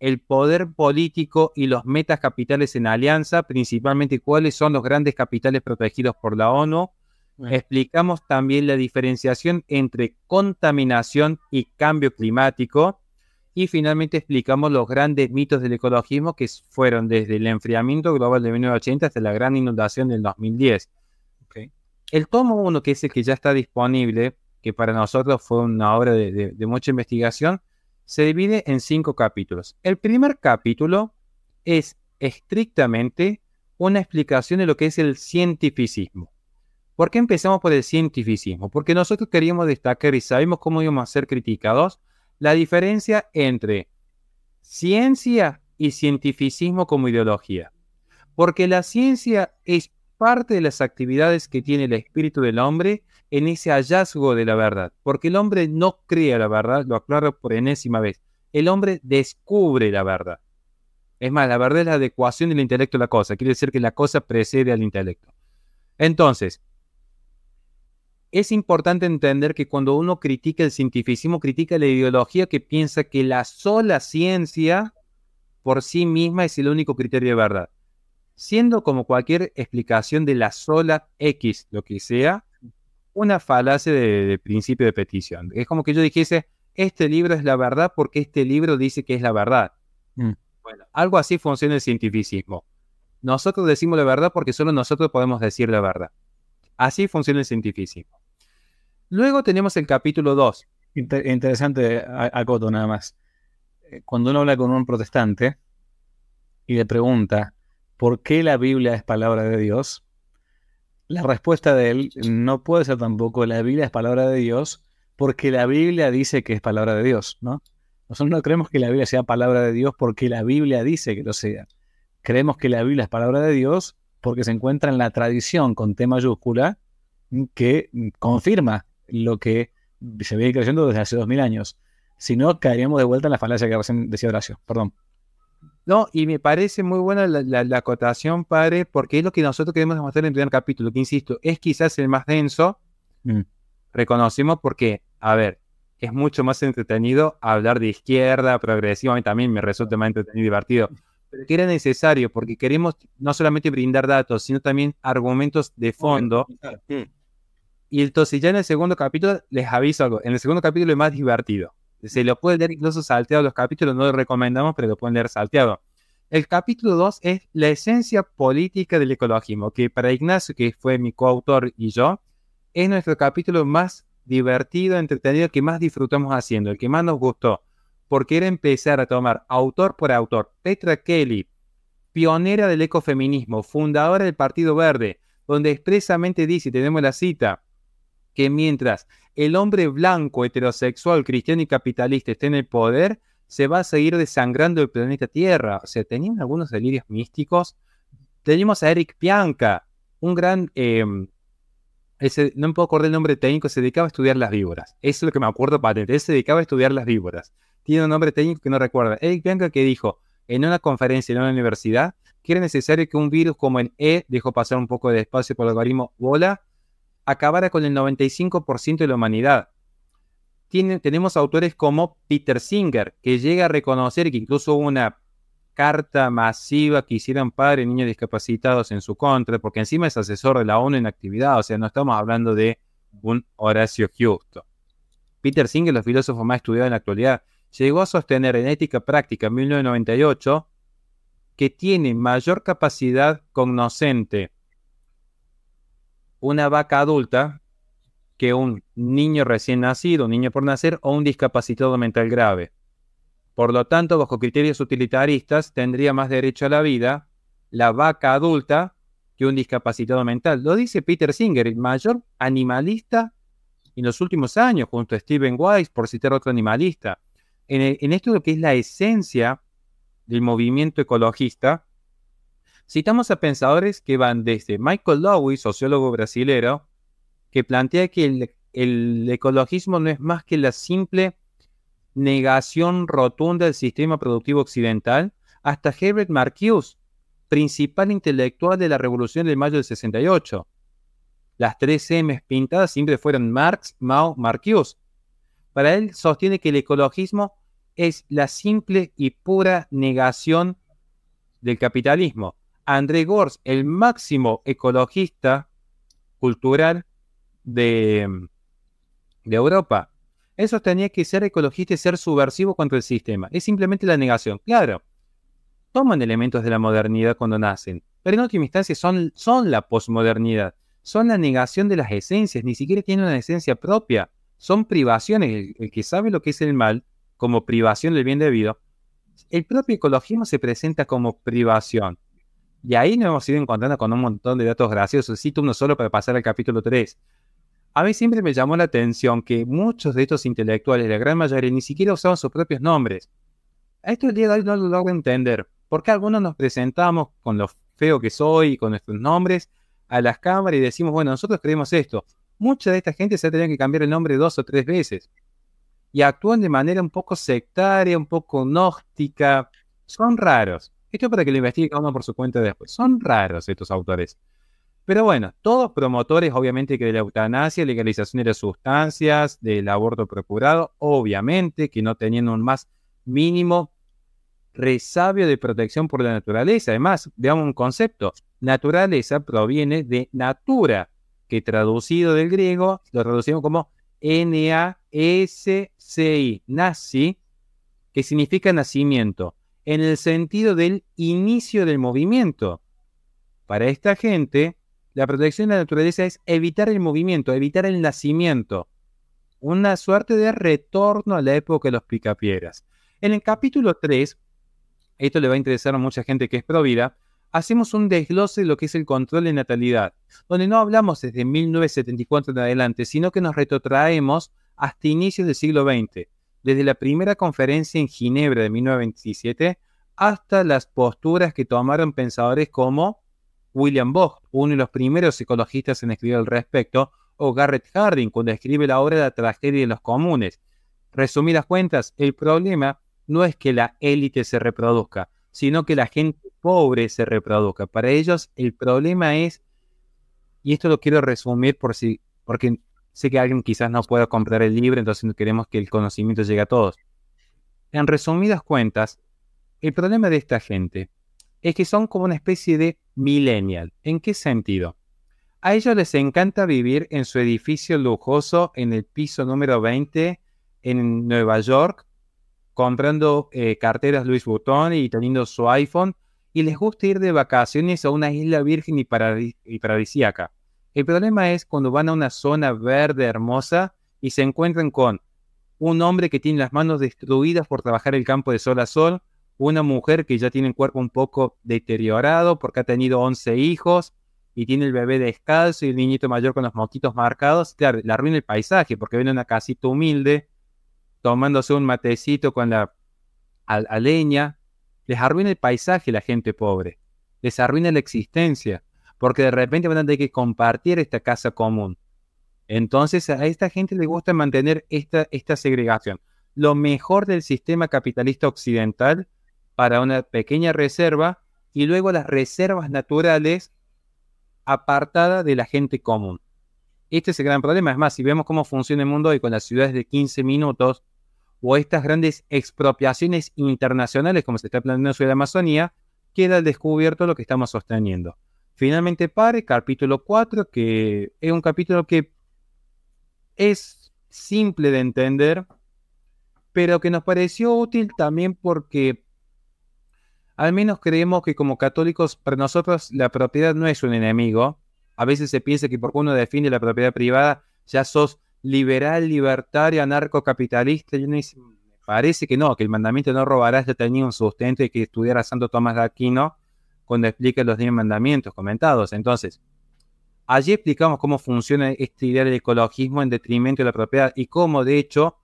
el poder político y los metas capitales en alianza, principalmente cuáles son los grandes capitales protegidos por la ONU, Explicamos también la diferenciación entre contaminación y cambio climático. Y finalmente explicamos los grandes mitos del ecologismo que fueron desde el enfriamiento global de 1980 hasta la gran inundación del 2010. El tomo 1, que es el que ya está disponible, que para nosotros fue una obra de, de mucha investigación, se divide en cinco capítulos. El primer capítulo es estrictamente una explicación de lo que es el cientificismo. ¿Por qué empezamos por el cientificismo? Porque nosotros queríamos destacar y sabemos cómo íbamos a ser criticados la diferencia entre ciencia y cientificismo como ideología. Porque la ciencia es parte de las actividades que tiene el espíritu del hombre en ese hallazgo de la verdad. Porque el hombre no crea la verdad, lo aclaro por enésima vez. El hombre descubre la verdad. Es más, la verdad es la adecuación del intelecto a la cosa. Quiere decir que la cosa precede al intelecto. Entonces, es importante entender que cuando uno critica el cientificismo, critica la ideología que piensa que la sola ciencia por sí misma es el único criterio de verdad. Siendo como cualquier explicación de la sola X, lo que sea, una falacia de, principio de petición. Es como que yo dijese, este libro es la verdad porque este libro dice que es la verdad. Mm. Bueno, algo así funciona el cientificismo. Nosotros decimos la verdad porque solo nosotros podemos decir la verdad. Así funciona el cientificismo. Luego tenemos el capítulo 2. interesante, acoto nada más. Eh, cuando uno habla con un protestante y le pregunta por qué la Biblia es palabra de Dios, la respuesta de él no puede ser tampoco la Biblia es palabra de Dios porque la Biblia dice que es palabra de Dios, ¿no? Nosotros no creemos que la Biblia sea palabra de Dios porque la Biblia dice que lo sea. Creemos que la Biblia es palabra de Dios porque se encuentra en la tradición con T mayúscula que confirma lo que se viene creciendo desde hace dos mil años. Si no, caeríamos de vuelta en la falacia que recién decía Horacio. Perdón. No, y me parece muy buena la, acotación, padre, porque es lo que nosotros queremos demostrar en el primer capítulo, que insisto, es quizás el más denso. Mm. Reconocimos porque, a ver, es mucho más entretenido hablar de izquierda, progresivamente también me resulta más entretenido y divertido, pero que era necesario porque queremos no solamente brindar datos, sino también argumentos de fondo. Y entonces ya en el segundo capítulo les aviso algo. En el segundo capítulo es más divertido. Se lo pueden leer incluso salteado los capítulos, no lo recomendamos, pero lo pueden leer salteado. El capítulo 2 es la esencia política del ecologismo, que para Ignacio, que fue mi coautor y yo, es nuestro capítulo más divertido, entretenido, que más disfrutamos haciendo, el que más nos gustó, porque era empezar a tomar autor por autor. Petra Kelly, pionera del ecofeminismo, fundadora del Partido Verde, donde expresamente dice, tenemos la cita, que mientras el hombre blanco, heterosexual, cristiano y capitalista esté en el poder, se va a seguir desangrando el planeta Tierra. O sea, tenían algunos delirios místicos. Tenemos a Eric Pianca, un gran... Em, no me puedo acordar el nombre técnico, se dedicaba a estudiar las víboras. Eso es lo que me acuerdo patente. Él se dedicaba a estudiar las víboras. Tiene un nombre técnico que no recuerda. Eric Pianca que dijo en una conferencia en una universidad que era necesario que un virus como el E, dejó pasar un poco de espacio por el algoritmo bola, acabara con el 95% de la humanidad. tenemos autores como Peter Singer, que llega a reconocer que incluso hubo una carta masiva que hicieron padres y niños discapacitados en su contra, porque encima es asesor de la ONU en actividad, o sea, no estamos hablando de un Horacio Justo. Peter Singer, los filósofos más estudiados en la actualidad, llegó a sostener en Ética Práctica en 1998 que tiene mayor capacidad cognoscente una vaca adulta que un niño recién nacido, un niño por nacer o un discapacitado mental grave. Por lo tanto, bajo criterios utilitaristas, tendría más derecho a la vida la vaca adulta que un discapacitado mental. Lo dice Peter Singer, el mayor animalista en los últimos años, junto a Stephen Weiss, por citar otro animalista. En, en esto lo que es la esencia del movimiento ecologista, Citamos a pensadores que van desde Michael Lewis, sociólogo brasilero, que plantea que el, ecologismo no es más que la simple negación rotunda del sistema productivo occidental, hasta Herbert Marcuse, principal intelectual de la Revolución del Mayo del 68. Las tres M pintadas siempre fueron Marx, Mao, Marcuse. Para él sostiene que el ecologismo es la simple y pura negación del capitalismo. André Gors, el máximo ecologista cultural de, de Europa. Eso tenía que ser ecologista y ser subversivo contra el sistema. Es simplemente la negación. Claro, toman elementos de la modernidad cuando nacen, pero en última instancia son, son la posmodernidad. Son la negación de las esencias, ni siquiera tienen una esencia propia. Son privaciones. el que sabe lo que es el mal, como privación del bien debido, el propio ecologismo se presenta como privación. Y ahí nos hemos ido encontrando con un montón de datos graciosos. Cito uno solo para pasar al capítulo 3. A mí siempre me llamó la atención que muchos de estos intelectuales, la gran mayoría, ni siquiera usaban sus propios nombres. A esto el día de hoy no lo logro entender. ¿Por qué algunos nos presentamos con lo feo que soy y con nuestros nombres a las cámaras y decimos, bueno, nosotros creemos esto? Mucha de esta gente se ha tenido que cambiar el nombre dos o tres veces. Y actúan de manera un poco sectaria, un poco gnóstica. Son raros. Esto para que lo investigue uno por su cuenta después. Son raros estos autores. Pero bueno, todos promotores, obviamente, que de la eutanasia, legalización de las sustancias, del aborto procurado, obviamente, que no tenían un más mínimo resabio de protección por la naturaleza. Además, veamos un concepto. Naturaleza proviene de natura, que traducido del griego lo traducimos como N-A-S-C-I, nazi, que significa nacimiento en el sentido del inicio del movimiento. Para esta gente, la protección de la naturaleza es evitar el movimiento, evitar el nacimiento. Una suerte de retorno a la época de los picapiedras. En el capítulo 3, esto le va a interesar a mucha gente que es provida, hacemos un desglose de lo que es el control de natalidad, donde no hablamos desde 1974 en adelante, sino que nos retrotraemos hasta inicios del siglo XX desde la primera conferencia en Ginebra de 1927 hasta las posturas que tomaron pensadores como William Vogt, uno de los primeros ecologistas en escribir al respecto, o Garrett Harding, cuando escribe la obra La tragedia de los comunes. Resumidas cuentas, el problema no es que la élite se reproduzca, sino que la gente pobre se reproduzca. Para ellos, el problema es, y esto lo quiero resumir por si, porque Sé que alguien quizás no pueda comprar el libro, entonces queremos que el conocimiento llegue a todos. En resumidas cuentas, el problema de esta gente es que son como una especie de millennial. ¿En qué sentido? A ellos les encanta vivir en su edificio lujoso en el piso número 20 en Nueva York, comprando eh, carteras Louis Vuitton y teniendo su iPhone, y les gusta ir de vacaciones a una isla virgen y, y paradisíaca. El problema es cuando van a una zona verde hermosa y se encuentran con un hombre que tiene las manos destruidas por trabajar el campo de sol a sol, una mujer que ya tiene el cuerpo un poco deteriorado porque ha tenido 11 hijos y tiene el bebé descalzo y el niñito mayor con los moquitos marcados. Claro, le arruina el paisaje porque viene una casita humilde tomándose un matecito con la leña. Les arruina el paisaje la gente pobre. Les arruina la existencia porque de repente van a tener que compartir esta casa común. Entonces a esta gente le gusta mantener esta, esta segregación. Lo mejor del sistema capitalista occidental para una pequeña reserva y luego las reservas naturales apartadas de la gente común. Este es el gran problema. Es más, si vemos cómo funciona el mundo hoy con las ciudades de 15 minutos o estas grandes expropiaciones internacionales como se está planteando en la Amazonía, queda al descubierto lo que estamos sosteniendo. Finalmente, Pare, capítulo 4, que es un capítulo que es simple de entender, pero que nos pareció útil también porque al menos creemos que como católicos, para nosotros la propiedad no es un enemigo. A veces se piensa que porque uno define la propiedad privada, ya sos liberal, libertario, anarcocapitalista. Y me parece que no, que el mandamiento no robarás ya tenía un sustento y que estudiara Santo Tomás de Aquino cuando explica los diez mandamientos comentados. Entonces, allí explicamos cómo funciona esta idea del ecologismo en detrimento de la propiedad y cómo, de hecho,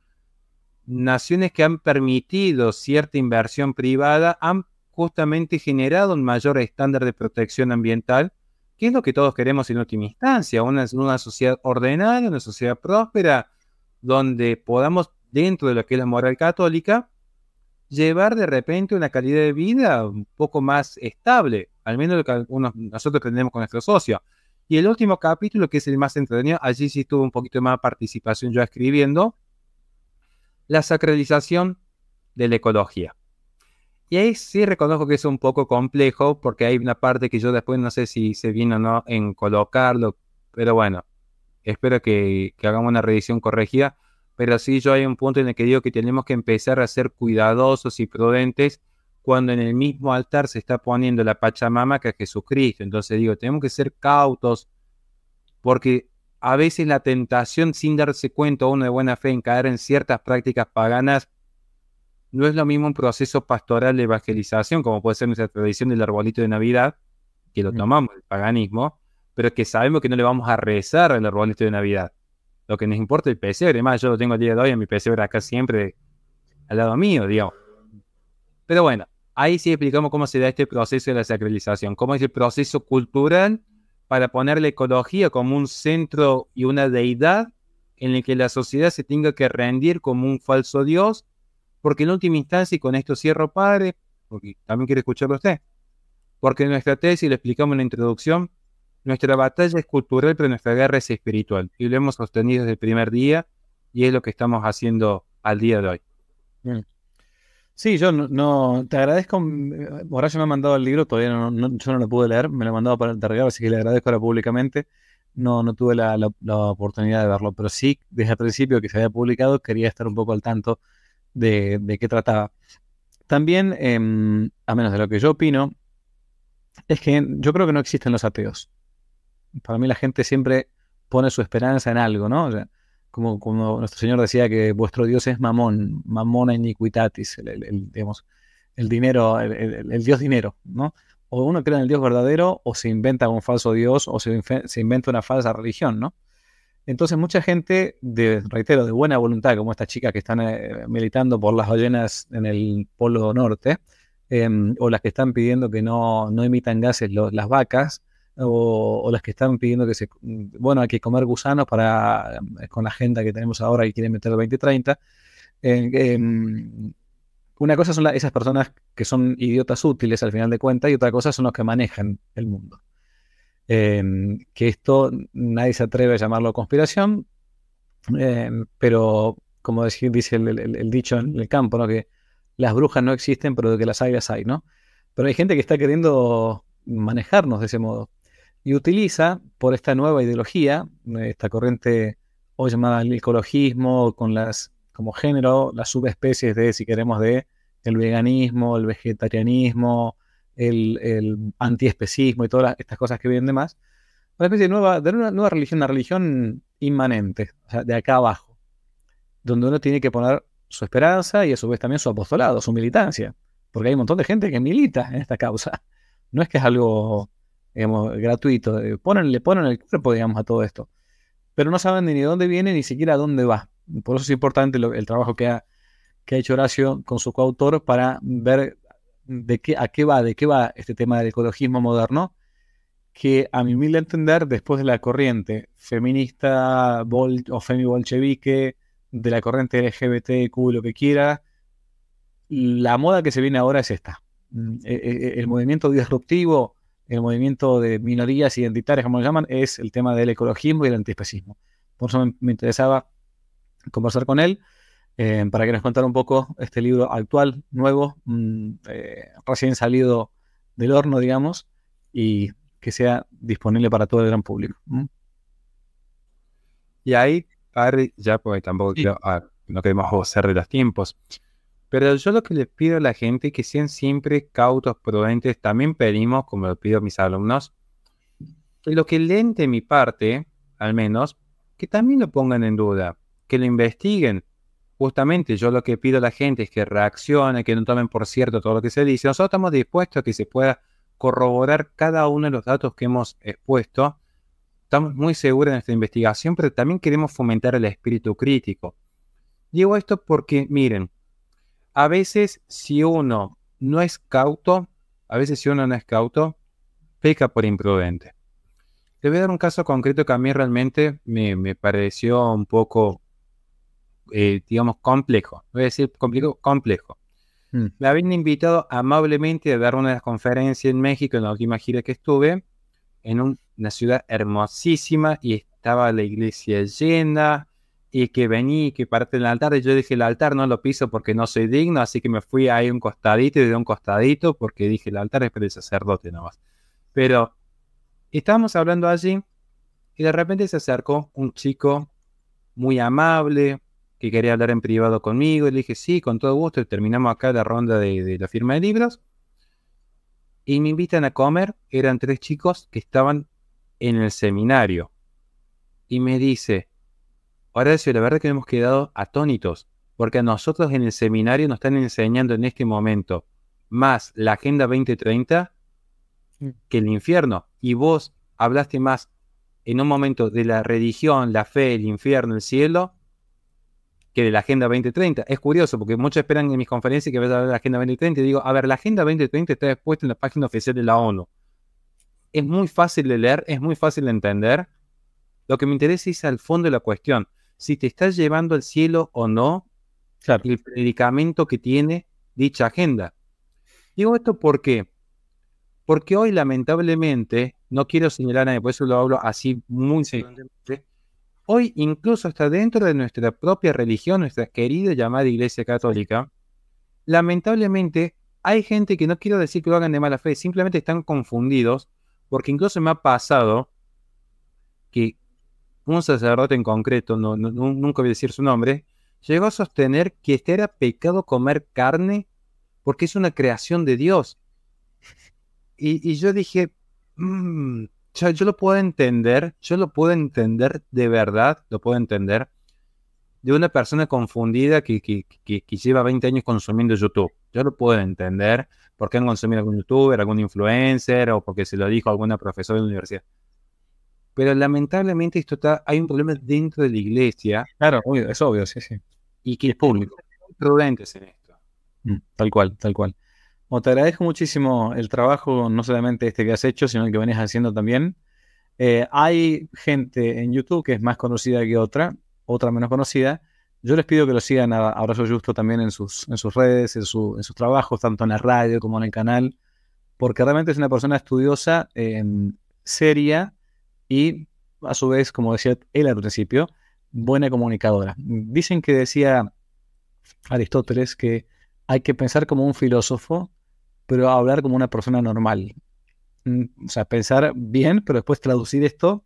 naciones que han permitido cierta inversión privada han justamente generado un mayor estándar de protección ambiental, que es lo que todos queremos en última instancia, una sociedad ordenada, una sociedad próspera, donde podamos, dentro de lo que es la moral católica, llevar de repente una calidad de vida un poco más estable, al menos lo que nosotros tenemos con nuestro socio. Y el último capítulo, que es el más entretenido, allí sí tuve un poquito más participación yo escribiendo, la sacralización de la ecología. Y ahí sí reconozco que es un poco complejo porque hay una parte que yo después no sé si se viene o no en colocarlo, pero bueno, espero que, que hagamos una revisión corregida. Pero sí yo hay un punto en el que digo que tenemos que empezar a ser cuidadosos y prudentes cuando en el mismo altar se está poniendo la Pachamama que es Jesucristo. Entonces digo, tenemos que ser cautos porque a veces la tentación sin darse cuenta uno de buena fe en caer en ciertas prácticas paganas no es lo mismo un proceso pastoral de evangelización, como puede ser nuestra tradición del arbolito de Navidad, que lo tomamos del paganismo, pero que sabemos que no le vamos a rezar al arbolito de Navidad. Lo que nos importa es el pesebre, además yo lo tengo el día de hoy en mi pesebre acá siempre al lado mío, digamos. Pero bueno, ahí sí explicamos cómo se da este proceso de la sacralización, cómo es el proceso cultural para poner la ecología como un centro y una deidad en el que la sociedad se tenga que rendir como un falso dios, porque en última instancia, y con esto cierro, padre, porque también quiere escucharlo usted, porque en nuestra tesis, lo explicamos en la introducción, nuestra batalla es cultural, pero nuestra guerra es espiritual, y lo hemos sostenido desde el primer día, y es lo que estamos haciendo al día de hoy. Sí, yo no, te agradezco. Horacio me ha mandado el libro, todavía no, yo no lo pude leer, me lo ha mandado para el así que le agradezco ahora públicamente. No, no tuve la, oportunidad de verlo, pero sí, desde el principio que se había publicado, quería estar un poco al tanto de, qué trataba. También, em, a menos de lo que yo opino, es que yo creo que no existen los ateos. Para mí la gente siempre pone su esperanza en algo, ¿no? Como, nuestro Señor decía que vuestro Dios es mamón, mamona iniquitatis, el, digamos, el dinero, el, Dios dinero, ¿no? O uno cree en el Dios verdadero o se inventa un falso Dios o se, inventa una falsa religión, ¿no? Entonces mucha gente, de, reitero, de buena voluntad, como estas chicas que están eh, militando por las ballenas en el Polo Norte, em, o las que están pidiendo que no, no emitan gases las vacas, o, las que están pidiendo que se, bueno, hay que comer gusanos para, eh, con la agenda que tenemos ahora y quieren meter el 2030. Em, una cosa son esas personas que son idiotas útiles al final de cuentas y otra cosa son los que manejan el mundo. Em, que esto nadie se atreve a llamarlo conspiración, em, pero como dice el, dicho en el campo, ¿no? que las brujas no existen, pero de que las hay, hay, ¿no? Pero hay gente que está queriendo manejarnos de ese modo y utiliza por esta nueva ideología, esta corriente hoy llamada el ecologismo, con las como género, las subespecies de, si queremos, de el veganismo, el vegetarianismo, el, el antiespecismo y todas estas cosas que vienen de más, una especie de nueva, de una nueva religión, una religión inmanente, o sea, de acá abajo, donde uno tiene que poner su esperanza y a su vez también su apostolado, su militancia, porque hay un montón de gente que milita en esta causa. No es que es algo digamos, gratuito. Eh, ponen, le ponen el cuerpo, digamos, a todo esto. Pero no saben ni de dónde viene ni siquiera a dónde va. Por eso es importante el trabajo que ha, que ha hecho Horacio con su coautor para ver de qué, a qué va, de qué va este tema del ecologismo moderno, que a mi humilde entender, después de la corriente feminista o femi-bolchevique, de la corriente LGBTQ, lo que quiera, la moda que se viene ahora es esta. mm, e, e, el movimiento disruptivo, el movimiento de minorías identitarias, como lo llaman, es el tema del ecologismo y el antiespecismo. Por eso me, interesaba conversar con él eh, para que nos contara un poco este libro actual, nuevo, mm, eh, recién salido del horno, digamos, y que sea disponible para todo el gran público. Y ahí, ya porque tampoco ah, no queremos hacer de los tiempos, pero yo lo que les pido a la gente es que sean siempre cautos, prudentes. También pedimos, como lo pido a mis alumnos, que lo que leen de mi parte, al menos, que también lo pongan en duda, que lo investiguen. Justamente yo lo que pido a la gente es que reaccione, que no tomen por cierto todo lo que se dice. Nosotros estamos dispuestos a que se pueda corroborar cada uno de los datos que hemos expuesto. Estamos muy seguros en esta investigación, pero también queremos fomentar el espíritu crítico. Digo esto porque, miren, a veces si uno no es cauto, a veces si uno no es cauto, peca por imprudente. Te voy a dar un caso concreto que a mí realmente me, pareció un poco, eh, digamos, complejo. Voy a decir complejo, complejo. Mm. Me habían invitado amablemente a dar una conferencia en México en la última gira que estuve, en una ciudad hermosísima y estaba la iglesia llena y que vení, que parte del altar y yo dije el altar no lo piso porque no soy digno, así que me fui ahí un costadito y de un costadito porque dije el altar es para el sacerdote nomás. Pero estábamos hablando allí y de repente se acercó un chico muy amable, que quería hablar en privado conmigo. Y le dije, sí, con todo gusto. Terminamos acá la ronda de, la firma de libros. Y me invitan a comer. Eran tres chicos que estaban en el seminario. Y me dice, Horacio, la verdad que hemos quedado atónitos. Porque a nosotros en el seminario nos están enseñando en este momento más la Agenda 2030 mm. que el infierno. Y vos hablaste más en un momento de la religión, la fe, el infierno, el cielo, que de la Agenda 2030. Es curioso porque muchos esperan en mis conferencias que vaya a ver la Agenda 2030 y digo, a ver, la Agenda 2030 está expuesta en la página oficial de la ONU. Es muy fácil de leer, es muy fácil de entender. Lo que me interesa es al fondo de la cuestión. Si te estás llevando al cielo o no, el predicamento que tiene dicha agenda. Digo esto porque, porque hoy lamentablemente, no quiero señalar a nadie, por eso lo hablo así muy seriamente, Hoy, incluso hasta dentro de nuestra propia religión, nuestra querida llamada Iglesia Católica, lamentablemente hay gente que no quiero decir que lo hagan de mala fe, simplemente están confundidos, porque incluso me ha pasado que un sacerdote en concreto, no, nunca voy a decir su nombre, llegó a sostener que este era pecado comer carne porque es una creación de Dios. Y, yo dije, mmm, yo lo puedo entender, yo lo puedo entender de verdad, lo puedo entender de una persona confundida que, que, lleva 20 años consumiendo YouTube. Yo lo puedo entender porque han consumido algún youtuber, algún influencer o porque se lo dijo alguna profesora de la universidad. Pero lamentablemente esto está, hay un problema dentro de la iglesia. Claro, es obvio, sí, sí. Y que es público. Prudentes en esto. Mm, tal cual, tal cual te agradezco muchísimo el trabajo, no solamente este que has hecho, sino el que venís haciendo también. Eh, hay gente en YouTube que es más conocida que otra, otra menos conocida. Yo les pido que lo sigan a Abrazo Justo también en sus, en sus redes, en, sus trabajos, tanto en la radio como en el canal, porque realmente es una persona estudiosa, seria y, a su vez, como decía él al principio, buena comunicadora. Dicen que decía Aristóteles que hay que pensar como un filósofo pero hablar como una persona normal. Mm, o sea, pensar bien, pero después traducir esto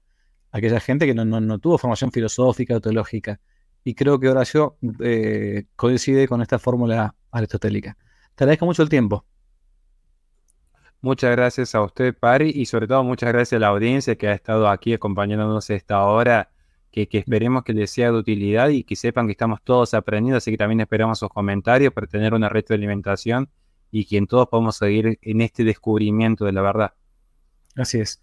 a aquella gente que no, tuvo formación filosófica o teológica. Y creo que Horacio eh, coincide con esta fórmula aristotélica. Te agradezco mucho el tiempo. Muchas gracias a usted, Pari, y sobre todo muchas gracias a la audiencia que ha estado aquí acompañándonos esta hora, que, que, esperemos que les sea de utilidad y que sepan que estamos todos aprendiendo, así que también esperamos sus comentarios para tener una retroalimentación y quien todos podamos seguir en este descubrimiento de la verdad. Así es.